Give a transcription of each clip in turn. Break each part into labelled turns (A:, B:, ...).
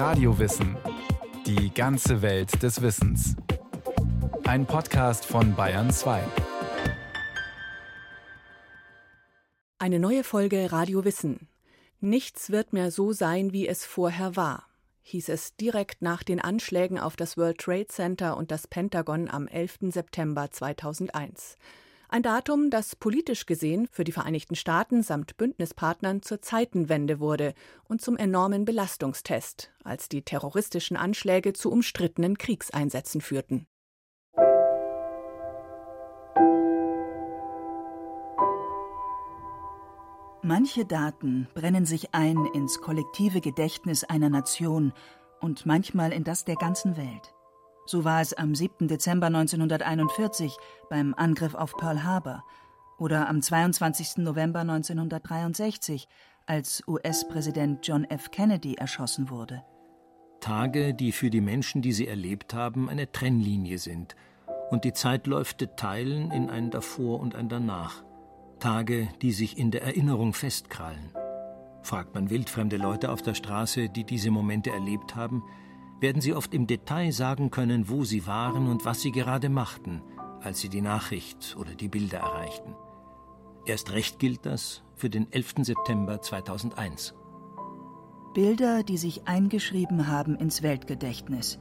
A: Radiowissen. Die ganze Welt des Wissens. Ein Podcast von Bayern 2.
B: Eine neue Folge Radio Wissen. Nichts wird mehr so sein, wie es vorher war, hieß es direkt nach den Anschlägen auf das World Trade Center und das Pentagon am 11. September 2001. Ein Datum, das politisch gesehen für die Vereinigten Staaten samt Bündnispartnern zur Zeitenwende wurde und zum enormen Belastungstest, als die terroristischen Anschläge zu umstrittenen Kriegseinsätzen führten.
C: Manche Daten brennen sich ein ins kollektive Gedächtnis einer Nation und manchmal in das der ganzen Welt. So war es am 7. Dezember 1941 beim Angriff auf Pearl Harbor oder am 22. November 1963, als US-Präsident John F. Kennedy erschossen wurde.
D: Tage, die für die Menschen, die sie erlebt haben, eine Trennlinie sind und die Zeitläufe teilen in ein Davor und ein Danach. Tage, die sich in der Erinnerung festkrallen. Fragt man wildfremde Leute auf der Straße, die diese Momente erlebt haben, werden sie oft im Detail sagen können, wo sie waren und was sie gerade machten, als sie die Nachricht oder die Bilder erreichten. Erst recht gilt das für den 11. September 2001.
C: Bilder, die sich eingeschrieben haben ins Weltgedächtnis.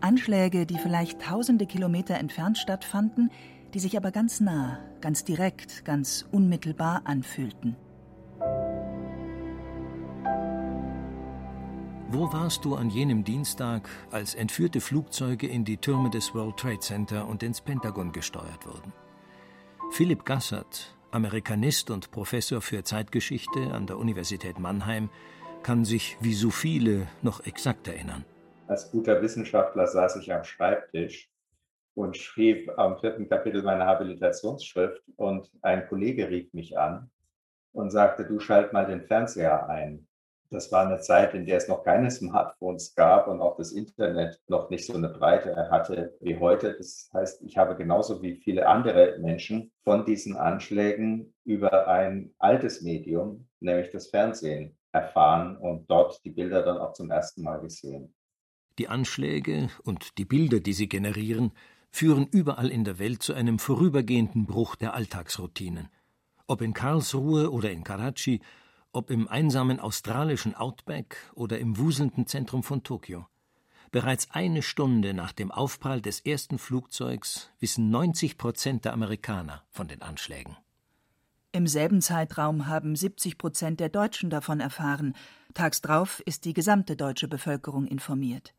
C: Anschläge, die vielleicht tausende Kilometer entfernt stattfanden, die sich aber ganz nah, ganz direkt, ganz unmittelbar anfühlten.
D: Wo warst du an jenem Dienstag, als entführte Flugzeuge in die Türme des World Trade Center und ins Pentagon gesteuert wurden? Philipp Gassert, Amerikanist und Professor für Zeitgeschichte an der Universität Mannheim, kann sich wie so viele noch exakt erinnern.
E: Als guter Wissenschaftler saß ich am Schreibtisch und schrieb am vierten Kapitel meiner Habilitationsschrift und ein Kollege rief mich an und sagte, du schalt mal den Fernseher ein. Das war eine Zeit, in der es noch keine Smartphones gab und auch das Internet noch nicht so eine Breite hatte wie heute. Das heißt, ich habe genauso wie viele andere Menschen von diesen Anschlägen über ein altes Medium, nämlich das Fernsehen, erfahren und dort die Bilder dann auch zum ersten Mal gesehen.
D: Die Anschläge und die Bilder, die sie generieren, führen überall in der Welt zu einem vorübergehenden Bruch der Alltagsroutinen. Ob in Karlsruhe oder in Karachi, ob im einsamen australischen Outback oder im wuselnden Zentrum von Tokio. Bereits eine Stunde nach dem Aufprall des ersten Flugzeugs wissen 90 Prozent der Amerikaner von den Anschlägen.
C: Im selben Zeitraum haben 70 Prozent der Deutschen davon erfahren. Tags drauf ist die gesamte deutsche Bevölkerung informiert.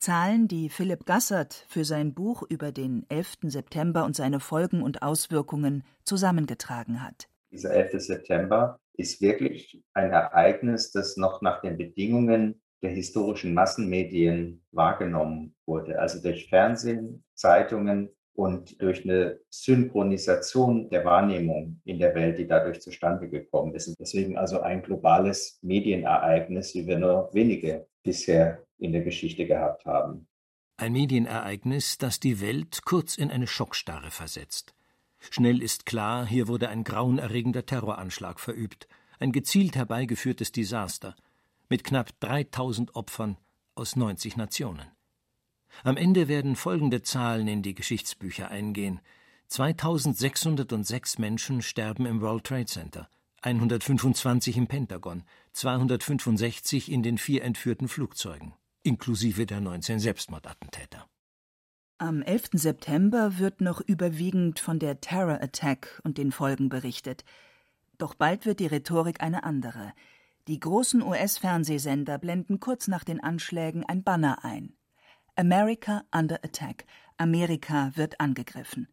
C: Zahlen, die Philipp Gassert für sein Buch über den 11. September und seine Folgen und Auswirkungen zusammengetragen hat.
E: Dieser 11. September ist wirklich ein Ereignis, das noch nach den Bedingungen der historischen Massenmedien wahrgenommen wurde, also durch Fernsehen, Zeitungen und durch eine Synchronisation der Wahrnehmung in der Welt, die dadurch zustande gekommen ist. Deswegen also ein globales Medienereignis, wie wir nur wenige bisher in der Geschichte gehabt haben.
D: Ein Medienereignis, das die Welt kurz in eine Schockstarre versetzt. Schnell ist klar, hier wurde ein grauenerregender Terroranschlag verübt, ein gezielt herbeigeführtes Desaster mit knapp 3000 Opfern aus 90 Nationen. Am Ende werden folgende Zahlen in die Geschichtsbücher eingehen. 2606 Menschen sterben im World Trade Center, 125 im Pentagon, 265 in den vier entführten Flugzeugen, inklusive der 19 Selbstmordattentäter.
C: Am 11. September wird noch überwiegend von der Terror Attack und den Folgen berichtet. Doch bald wird die Rhetorik eine andere. Die großen US-Fernsehsender blenden kurz nach den Anschlägen ein Banner ein. America under attack. Amerika wird angegriffen.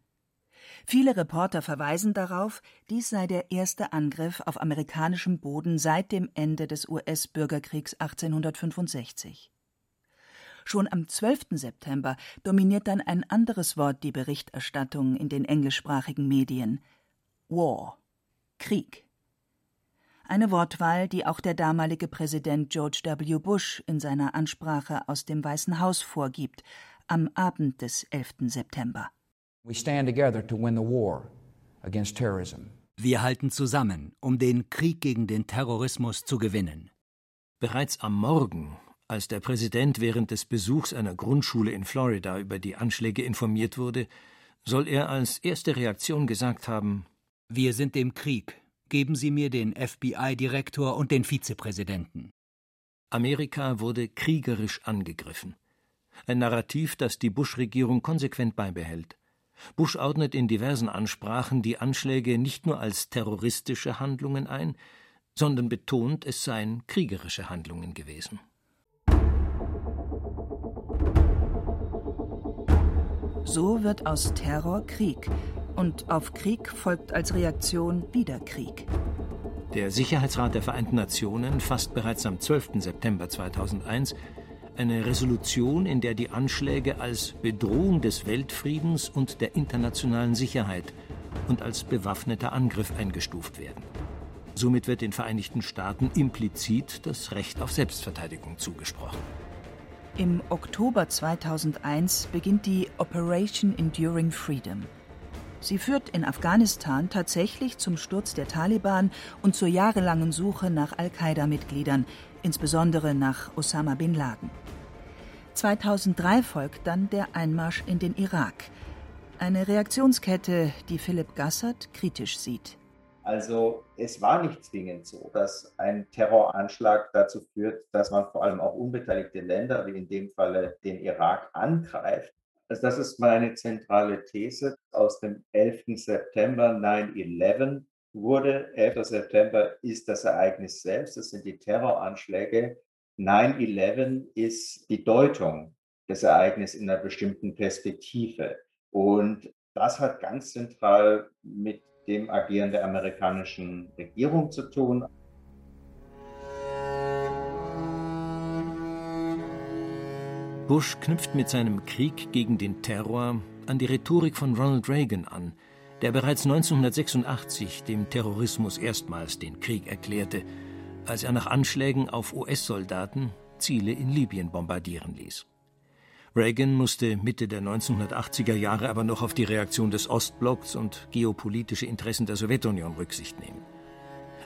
C: Viele Reporter verweisen darauf, dies sei der erste Angriff auf amerikanischem Boden seit dem Ende des US-Bürgerkriegs 1865. Schon am 12. September dominiert dann ein anderes Wort die Berichterstattung in den englischsprachigen Medien War Krieg. Eine Wortwahl, die auch der damalige Präsident George W. Bush in seiner Ansprache aus dem Weißen Haus vorgibt, am Abend des 11. September.
F: Wir halten zusammen, um den Krieg gegen den Terrorismus zu gewinnen.
D: Bereits am Morgen Als der Präsident während des Besuchs einer Grundschule in Florida über die Anschläge informiert wurde, soll er als erste Reaktion gesagt haben
F: Wir sind im Krieg. Geben Sie mir den FBI-Direktor und den Vizepräsidenten.
D: Amerika wurde kriegerisch angegriffen. Ein Narrativ, das die Bush-Regierung konsequent beibehält. Bush ordnet in diversen Ansprachen die Anschläge nicht nur als terroristische Handlungen ein, sondern betont, es seien kriegerische Handlungen gewesen.
C: So wird aus Terror Krieg. Und auf Krieg folgt als Reaktion wieder Krieg.
D: Der Sicherheitsrat der Vereinten Nationen fasst bereits am 12. September 2001 eine Resolution, in der die Anschläge als Bedrohung des Weltfriedens und der internationalen Sicherheit und als bewaffneter Angriff eingestuft werden. Somit wird den Vereinigten Staaten implizit das Recht auf Selbstverteidigung zugesprochen.
C: Im Oktober 2001 beginnt die Operation Enduring Freedom. Sie führt in Afghanistan tatsächlich zum Sturz der Taliban und zur jahrelangen Suche nach Al-Qaida-Mitgliedern, insbesondere nach Osama bin Laden. 2003 folgt dann der Einmarsch in den Irak. Eine Reaktionskette, die Philipp Gassert kritisch sieht.
E: Also es war nicht zwingend so, dass ein Terroranschlag dazu führt, dass man vor allem auch unbeteiligte Länder, wie in dem Falle den Irak, angreift. Also das ist meine zentrale These aus dem 11. September 9-11 wurde. 11. September ist das Ereignis selbst, das sind die Terroranschläge. 9-11 ist die Deutung des Ereignisses in einer bestimmten Perspektive. Und das hat ganz zentral mit dem Agieren der amerikanischen Regierung zu tun.
D: Bush knüpft mit seinem Krieg gegen den Terror an die Rhetorik von Ronald Reagan an, der bereits 1986 dem Terrorismus erstmals den Krieg erklärte, als er nach Anschlägen auf US-Soldaten Ziele in Libyen bombardieren ließ. Reagan musste Mitte der 1980er Jahre aber noch auf die Reaktion des Ostblocks und geopolitische Interessen der Sowjetunion Rücksicht nehmen.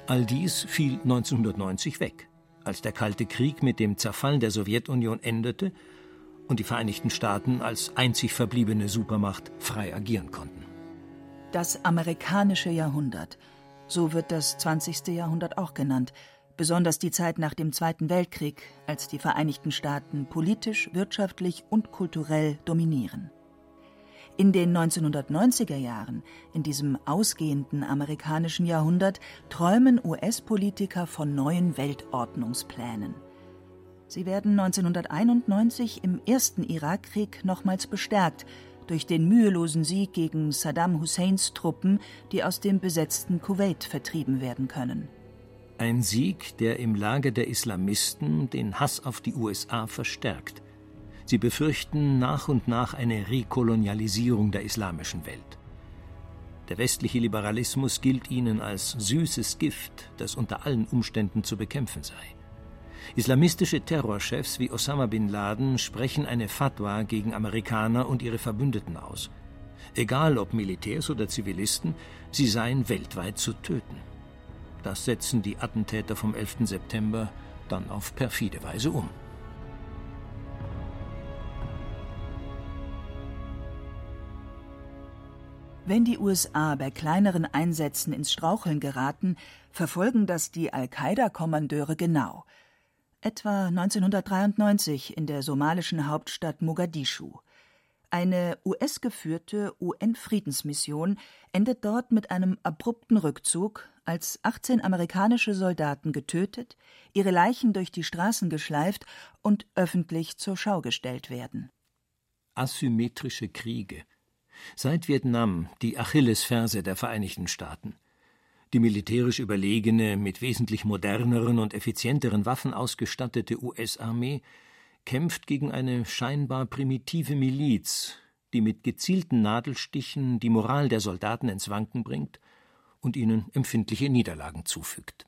D: All dies fiel 1990 weg, als der Kalte Krieg mit dem Zerfall der Sowjetunion endete und die Vereinigten Staaten als einzig verbliebene Supermacht frei agieren konnten.
C: Das amerikanische Jahrhundert, so wird das 20. Jahrhundert auch genannt, besonders die Zeit nach dem Zweiten Weltkrieg, als die Vereinigten Staaten politisch, wirtschaftlich und kulturell dominieren. In den 1990er Jahren, in diesem ausgehenden amerikanischen Jahrhundert, träumen US-Politiker von neuen Weltordnungsplänen. Sie werden 1991 im ersten Irakkrieg nochmals bestärkt durch den mühelosen Sieg gegen Saddam Husseins Truppen, die aus dem besetzten Kuwait vertrieben werden können.
D: Ein Sieg, der im Lager der Islamisten den Hass auf die USA verstärkt. Sie befürchten nach und nach eine Rekolonialisierung der islamischen Welt. Der westliche Liberalismus gilt ihnen als süßes Gift, das unter allen Umständen zu bekämpfen sei. Islamistische Terrorchefs wie Osama bin Laden sprechen eine Fatwa gegen Amerikaner und ihre Verbündeten aus. Egal ob Militärs oder Zivilisten, sie seien weltweit zu töten. Das setzen die Attentäter vom 11. September dann auf perfide Weise um.
C: Wenn die USA bei kleineren Einsätzen ins Straucheln geraten, verfolgen das die Al-Qaida-Kommandeure genau. Etwa 1993 in der somalischen Hauptstadt Mogadischu. Eine US-geführte UN-Friedensmission endet dort mit einem abrupten Rückzug, als 18 amerikanische Soldaten getötet, ihre Leichen durch die Straßen geschleift und öffentlich zur Schau gestellt werden.
D: Asymmetrische Kriege. Seit Vietnam die Achillesferse der Vereinigten Staaten. Die militärisch überlegene, mit wesentlich moderneren und effizienteren Waffen ausgestattete US-Armee kämpft gegen eine scheinbar primitive Miliz, die mit gezielten Nadelstichen die Moral der Soldaten ins Wanken bringt und ihnen empfindliche Niederlagen zufügt.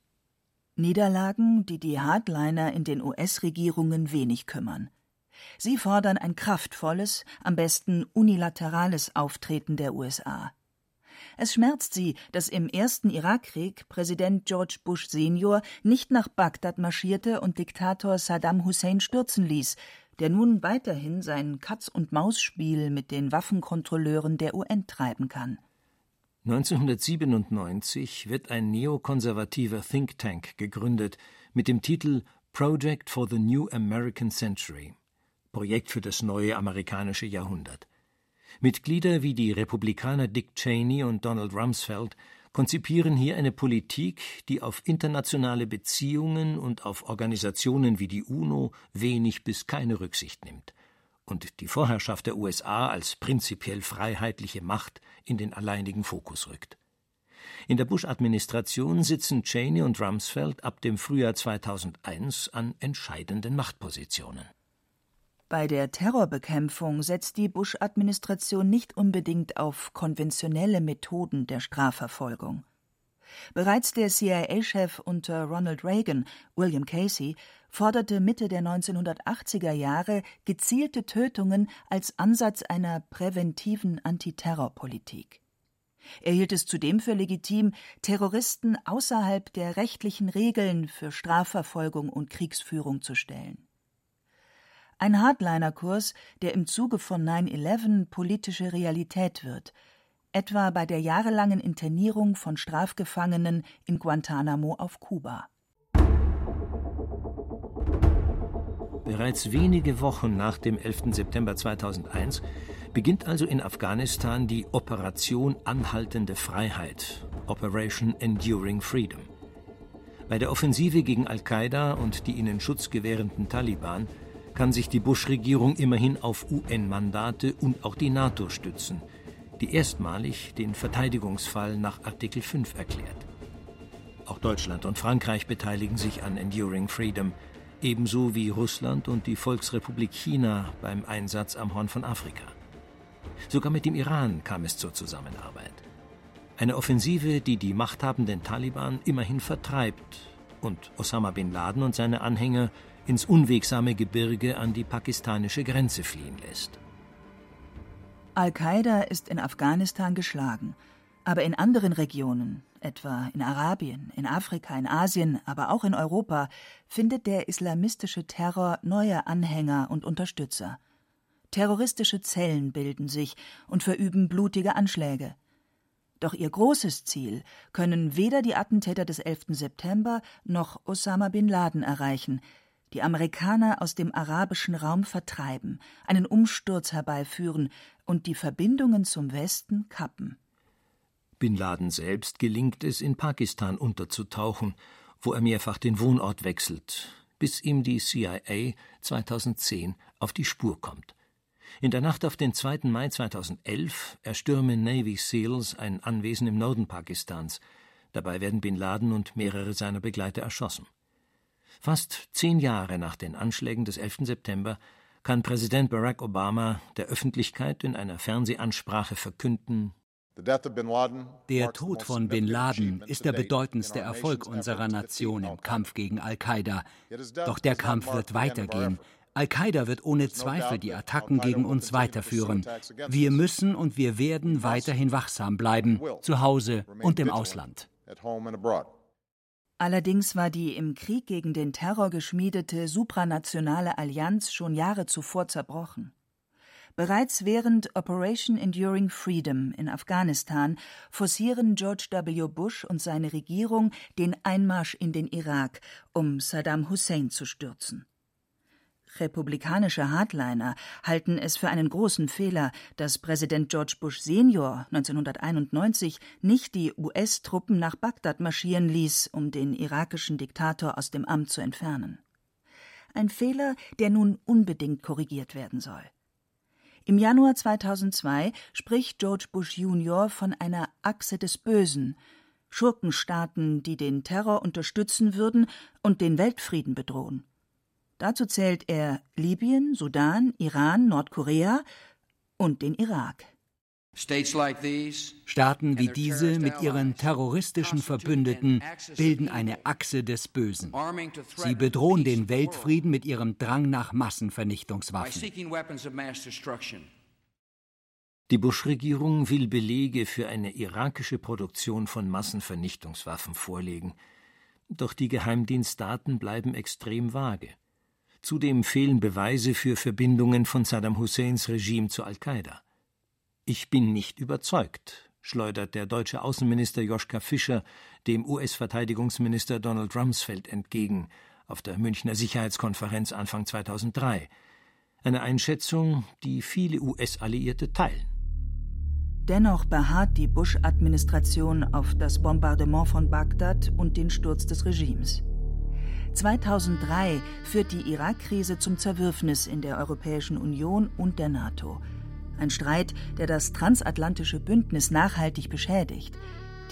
C: Niederlagen, die die Hardliner in den US-Regierungen wenig kümmern. Sie fordern ein kraftvolles, am besten unilaterales Auftreten der USA. Es schmerzt sie, dass im ersten Irakkrieg Präsident George Bush Senior nicht nach Bagdad marschierte und Diktator Saddam Hussein stürzen ließ, der nun weiterhin sein Katz-und-Maus-Spiel mit den Waffenkontrolleuren der UN treiben kann.
D: 1997 wird ein neokonservativer Think Tank gegründet mit dem Titel Project for the New American Century Projekt für das neue amerikanische Jahrhundert. Mitglieder wie die Republikaner Dick Cheney und Donald Rumsfeld konzipieren hier eine Politik, die auf internationale Beziehungen und auf Organisationen wie die UNO wenig bis keine Rücksicht nimmt und die Vorherrschaft der USA als prinzipiell freiheitliche Macht in den alleinigen Fokus rückt. In der Bush-Administration sitzen Cheney und Rumsfeld ab dem Frühjahr 2001 an entscheidenden Machtpositionen.
C: Bei der Terrorbekämpfung setzt die Bush-Administration nicht unbedingt auf konventionelle Methoden der Strafverfolgung. Bereits der CIA-Chef unter Ronald Reagan, William Casey, forderte Mitte der 1980er Jahre gezielte Tötungen als Ansatz einer präventiven Antiterrorpolitik. Er hielt es zudem für legitim, Terroristen außerhalb der rechtlichen Regeln für Strafverfolgung und Kriegsführung zu stellen. Ein Hardliner-Kurs, der im Zuge von 9-11 politische Realität wird, etwa bei der jahrelangen Internierung von Strafgefangenen in Guantanamo auf Kuba.
D: Bereits wenige Wochen nach dem 11. September 2001 beginnt also in Afghanistan die Operation Anhaltende Freiheit, Operation Enduring Freedom. Bei der Offensive gegen Al-Qaida und die ihnen Schutz gewährenden Taliban kann sich die Bush-Regierung immerhin auf UN-Mandate und auch die NATO stützen, die erstmalig den Verteidigungsfall nach Artikel 5 erklärt. Auch Deutschland und Frankreich beteiligen sich an Enduring Freedom, ebenso wie Russland und die Volksrepublik China beim Einsatz am Horn von Afrika. Sogar mit dem Iran kam es zur Zusammenarbeit. Eine Offensive, die die machthabenden Taliban immerhin vertreibt und Osama bin Laden und seine Anhänger ins unwegsame Gebirge an die pakistanische Grenze fliehen lässt.
C: Al-Qaida ist in Afghanistan geschlagen, aber in anderen Regionen, etwa in Arabien, in Afrika, in Asien, aber auch in Europa, findet der islamistische Terror neue Anhänger und Unterstützer. Terroristische Zellen bilden sich und verüben blutige Anschläge. Doch ihr großes Ziel können weder die Attentäter des 11. September noch Osama bin Laden erreichen, die Amerikaner aus dem arabischen Raum vertreiben, einen Umsturz herbeiführen und die Verbindungen zum Westen kappen.
D: Bin Laden selbst gelingt es, in Pakistan unterzutauchen, wo er mehrfach den Wohnort wechselt, bis ihm die CIA 2010 auf die Spur kommt. In der Nacht auf den 2. Mai 2011 erstürmen Navy SEALs ein Anwesen im Norden Pakistans. Dabei werden Bin Laden und mehrere seiner Begleiter erschossen. Fast zehn Jahre nach den Anschlägen des 11. September kann Präsident Barack Obama der Öffentlichkeit in einer Fernsehansprache verkünden,
F: der Tod von Bin Laden ist der bedeutendste Erfolg unserer Nation im Kampf gegen Al-Qaida. Doch der Kampf wird weitergehen. Al-Qaida wird ohne Zweifel die Attacken gegen uns weiterführen. Wir müssen und wir werden weiterhin wachsam bleiben, zu Hause und im Ausland.
C: Allerdings war die im Krieg gegen den Terror geschmiedete supranationale Allianz schon Jahre zuvor zerbrochen. Bereits während Operation Enduring Freedom in Afghanistan forcieren George W. Bush und seine Regierung den Einmarsch in den Irak, um Saddam Hussein zu stürzen. Republikanische Hardliner halten es für einen großen Fehler, dass Präsident George Bush Senior 1991 nicht die US-Truppen nach Bagdad marschieren ließ, um den irakischen Diktator aus dem Amt zu entfernen. Ein Fehler, der nun unbedingt korrigiert werden soll. Im Januar 2002 spricht George Bush Junior von einer Achse des Bösen, Schurkenstaaten, die den Terror unterstützen würden und den Weltfrieden bedrohen. Dazu zählt er Libyen, Sudan, Iran, Nordkorea und den Irak.
F: Staaten wie diese mit ihren terroristischen Verbündeten bilden eine Achse des Bösen. Sie bedrohen den Weltfrieden mit ihrem Drang nach Massenvernichtungswaffen.
D: Die Bush-Regierung will Belege für eine irakische Produktion von Massenvernichtungswaffen vorlegen. Doch die Geheimdienstdaten bleiben extrem vage. Zudem fehlen Beweise für Verbindungen von Saddam Husseins Regime zu Al-Qaida. Ich bin nicht überzeugt, schleudert der deutsche Außenminister Joschka Fischer dem US-Verteidigungsminister Donald Rumsfeld entgegen auf der Münchner Sicherheitskonferenz Anfang 2003. Eine Einschätzung, die viele US-Alliierte teilen.
C: Dennoch beharrt die Bush-Administration auf das Bombardement von Bagdad und den Sturz des Regimes. 2003 führt die Irak-Krise zum Zerwürfnis in der Europäischen Union und der NATO. Ein Streit, der das transatlantische Bündnis nachhaltig beschädigt.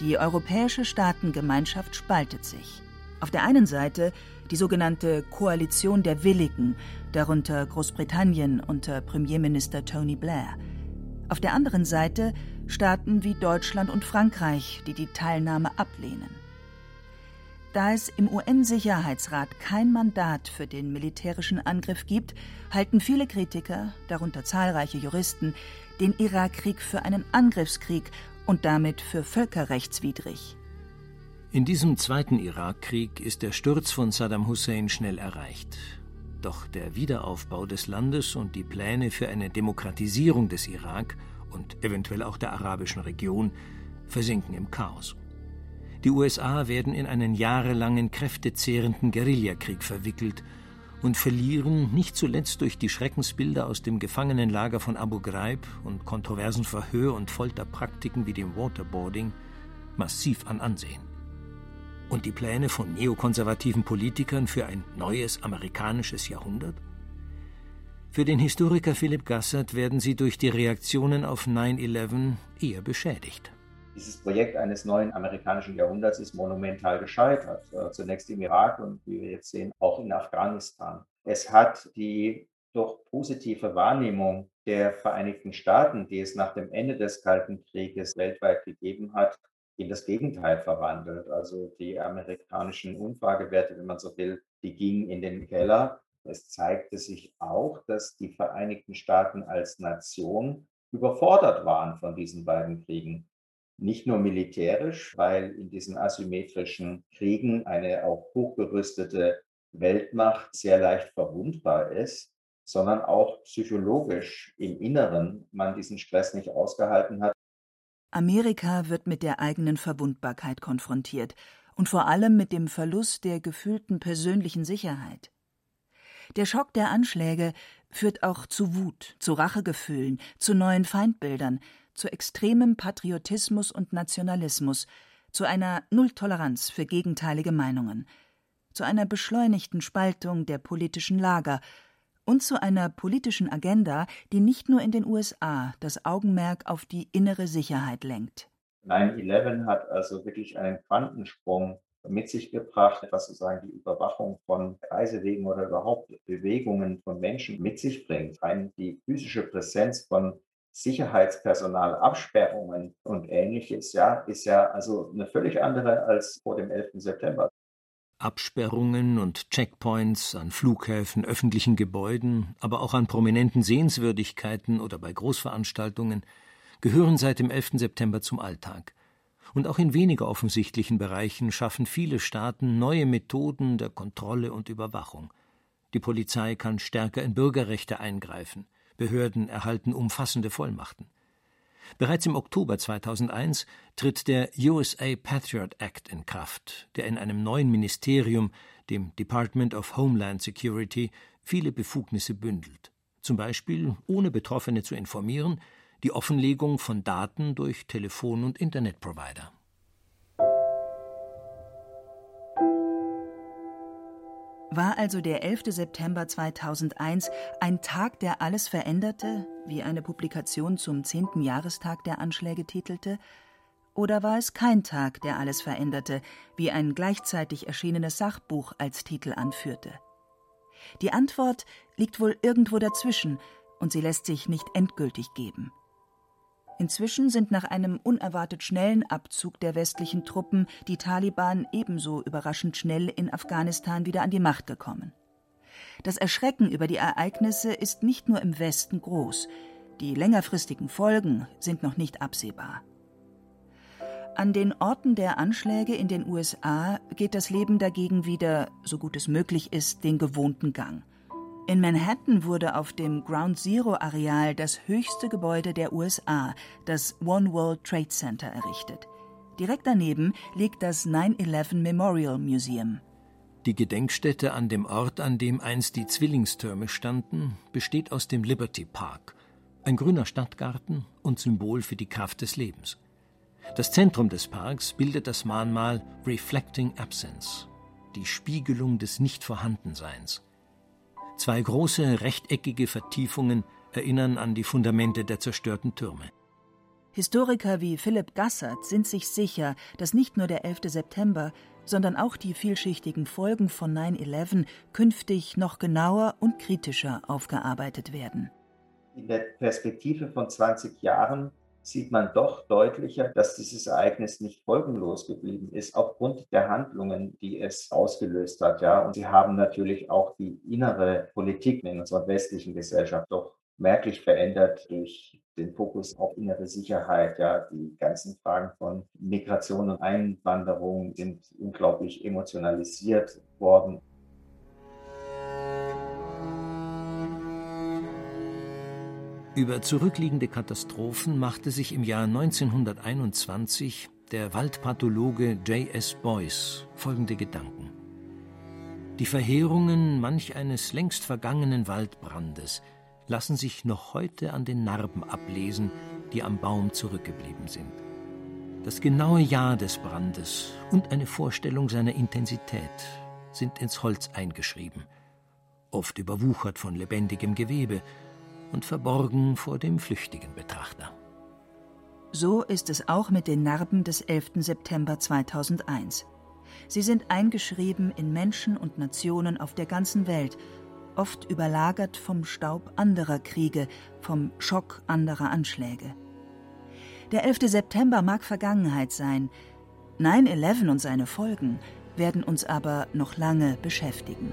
C: Die europäische Staatengemeinschaft spaltet sich. Auf der einen Seite die sogenannte Koalition der Willigen, darunter Großbritannien unter Premierminister Tony Blair. Auf der anderen Seite Staaten wie Deutschland und Frankreich, die die Teilnahme ablehnen. Da es im UN-Sicherheitsrat kein Mandat für den militärischen Angriff gibt, halten viele Kritiker, darunter zahlreiche Juristen, den Irakkrieg für einen Angriffskrieg und damit für völkerrechtswidrig.
D: In diesem zweiten Irakkrieg ist der Sturz von Saddam Hussein schnell erreicht. Doch der Wiederaufbau des Landes und die Pläne für eine Demokratisierung des Irak und eventuell auch der arabischen Region versinken im Chaos. Die USA werden in einen jahrelangen kräftezehrenden Guerillakrieg verwickelt und verlieren, nicht zuletzt durch die Schreckensbilder aus dem Gefangenenlager von Abu Ghraib und kontroversen Verhör- und Folterpraktiken wie dem Waterboarding, massiv an Ansehen. Und die Pläne von neokonservativen Politikern für ein neues amerikanisches Jahrhundert? Für den Historiker Philipp Gassert werden sie durch die Reaktionen auf 9-11 eher beschädigt.
E: Dieses Projekt eines neuen amerikanischen Jahrhunderts ist monumental gescheitert. Äh, zunächst im Irak und wie wir jetzt sehen, auch in Afghanistan. Es hat die doch positive Wahrnehmung der Vereinigten Staaten, die es nach dem Ende des Kalten Krieges weltweit gegeben hat, in das Gegenteil verwandelt. Also die amerikanischen Umfragewerte, wenn man so will, die gingen in den Keller. Es zeigte sich auch, dass die Vereinigten Staaten als Nation überfordert waren von diesen beiden Kriegen nicht nur militärisch, weil in diesen asymmetrischen Kriegen eine auch hochgerüstete Weltmacht sehr leicht verwundbar ist, sondern auch psychologisch im Inneren man diesen Stress nicht ausgehalten hat.
C: Amerika wird mit der eigenen Verwundbarkeit konfrontiert und vor allem mit dem Verlust der gefühlten persönlichen Sicherheit. Der Schock der Anschläge führt auch zu Wut, zu Rachegefühlen, zu neuen Feindbildern, zu extremem Patriotismus und Nationalismus, zu einer Nulltoleranz für gegenteilige Meinungen, zu einer beschleunigten Spaltung der politischen Lager und zu einer politischen Agenda, die nicht nur in den USA das Augenmerk auf die innere Sicherheit lenkt.
E: 9-11 hat also wirklich einen Quantensprung mit sich gebracht, was sozusagen die Überwachung von Reisewegen oder überhaupt Bewegungen von Menschen mit sich bringt. Rein die physische Präsenz von Sicherheitspersonal, Absperrungen und ähnliches, ja, ist ja also eine völlig andere als vor dem 11. September.
D: Absperrungen und Checkpoints an Flughäfen, öffentlichen Gebäuden, aber auch an prominenten Sehenswürdigkeiten oder bei Großveranstaltungen gehören seit dem 11. September zum Alltag. Und auch in weniger offensichtlichen Bereichen schaffen viele Staaten neue Methoden der Kontrolle und Überwachung. Die Polizei kann stärker in Bürgerrechte eingreifen. Behörden erhalten umfassende Vollmachten. Bereits im Oktober 2001 tritt der USA Patriot Act in Kraft, der in einem neuen Ministerium, dem Department of Homeland Security, viele Befugnisse bündelt. Zum Beispiel, ohne Betroffene zu informieren, die Offenlegung von Daten durch Telefon- und Internetprovider.
C: War also der 11. September 2001 ein Tag, der alles veränderte, wie eine Publikation zum 10. Jahrestag der Anschläge titelte? Oder war es kein Tag, der alles veränderte, wie ein gleichzeitig erschienenes Sachbuch als Titel anführte? Die Antwort liegt wohl irgendwo dazwischen, und sie lässt sich nicht endgültig geben. Inzwischen sind nach einem unerwartet schnellen Abzug der westlichen Truppen die Taliban ebenso überraschend schnell in Afghanistan wieder an die Macht gekommen. Das Erschrecken über die Ereignisse ist nicht nur im Westen groß. Die längerfristigen Folgen sind noch nicht absehbar. An den Orten der Anschläge in den USA geht das Leben dagegen wieder, so gut es möglich ist, den gewohnten Gang. In Manhattan wurde auf dem Ground Zero Areal das höchste Gebäude der USA, das One World Trade Center, errichtet. Direkt daneben liegt das 9-11 Memorial Museum.
D: Die Gedenkstätte an dem Ort, an dem einst die Zwillingstürme standen, besteht aus dem Liberty Park, ein grüner Stadtgarten und Symbol für die Kraft des Lebens. Das Zentrum des Parks bildet das Mahnmal Reflecting Absence, die Spiegelung des Nichtvorhandenseins. Zwei große rechteckige Vertiefungen erinnern an die Fundamente der zerstörten Türme.
C: Historiker wie Philipp Gassert sind sich sicher, dass nicht nur der 11. September, sondern auch die vielschichtigen Folgen von 9-11 künftig noch genauer und kritischer aufgearbeitet werden.
E: In der Perspektive von 20 Jahren sieht man doch deutlicher, dass dieses Ereignis nicht folgenlos geblieben ist, aufgrund der Handlungen, die es ausgelöst hat. Ja. Und sie haben natürlich auch die innere Politik in unserer westlichen Gesellschaft doch merklich verändert durch den Fokus auf innere Sicherheit. Ja, die ganzen Fragen von Migration und Einwanderung sind unglaublich emotionalisiert worden.
D: Über zurückliegende Katastrophen machte sich im Jahr 1921 der Waldpathologe J.S. Boyce folgende Gedanken. Die Verheerungen manch eines längst vergangenen Waldbrandes lassen sich noch heute an den Narben ablesen, die am Baum zurückgeblieben sind. Das genaue Jahr des Brandes und eine Vorstellung seiner Intensität sind ins Holz eingeschrieben, oft überwuchert von lebendigem Gewebe, und verborgen vor dem flüchtigen Betrachter.
C: So ist es auch mit den Narben des 11. September 2001. Sie sind eingeschrieben in Menschen und Nationen auf der ganzen Welt, oft überlagert vom Staub anderer Kriege, vom Schock anderer Anschläge. Der 11. September mag Vergangenheit sein, 9-11 und seine Folgen werden uns aber noch lange beschäftigen.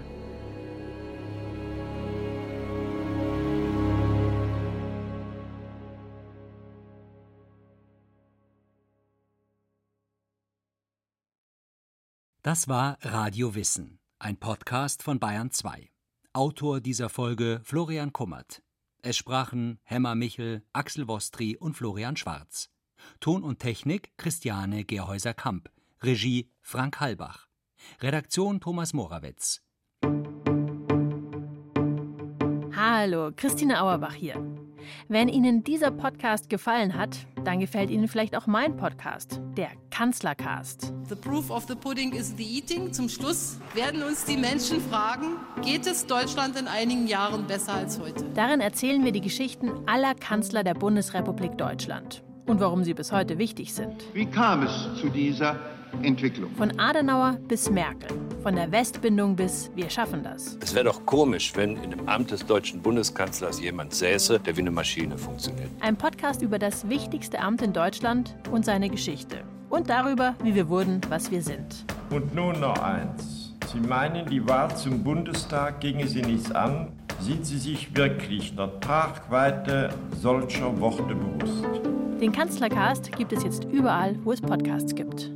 F: Das war Radio Wissen, ein Podcast von Bayern 2. Autor dieser Folge Florian Kummert. Es sprachen Hemmer Michel, Axel Wostri und Florian Schwarz. Ton und Technik Christiane Gerhäuser-Kamp. Regie Frank Halbach. Redaktion Thomas Morawetz.
G: Hallo, Christine Auerbach hier. Wenn Ihnen dieser Podcast gefallen hat, dann gefällt Ihnen vielleicht auch mein Podcast, der Kanzlercast.
H: The proof of the pudding is the eating. Zum Schluss werden uns die Menschen fragen, geht es Deutschland in einigen Jahren besser als heute?
G: Darin erzählen wir die Geschichten aller Kanzler der Bundesrepublik Deutschland und warum sie bis heute wichtig sind.
I: Wie kam es zu dieser Entwicklung?
G: Von Adenauer bis Merkel. Von der Westbindung bis Wir schaffen das.
J: Es wäre doch komisch, wenn in dem Amt des deutschen Bundeskanzlers jemand säße, der wie eine Maschine funktioniert.
G: Ein Podcast über das wichtigste Amt in Deutschland und seine Geschichte. Und darüber, wie wir wurden, was wir sind.
K: Und nun noch eins. Sie meinen, die Wahl zum Bundestag ginge Sie nichts an? Sind Sie sich wirklich der Tragweite solcher Worte bewusst?
G: Den Kanzlercast gibt es jetzt überall, wo es Podcasts gibt.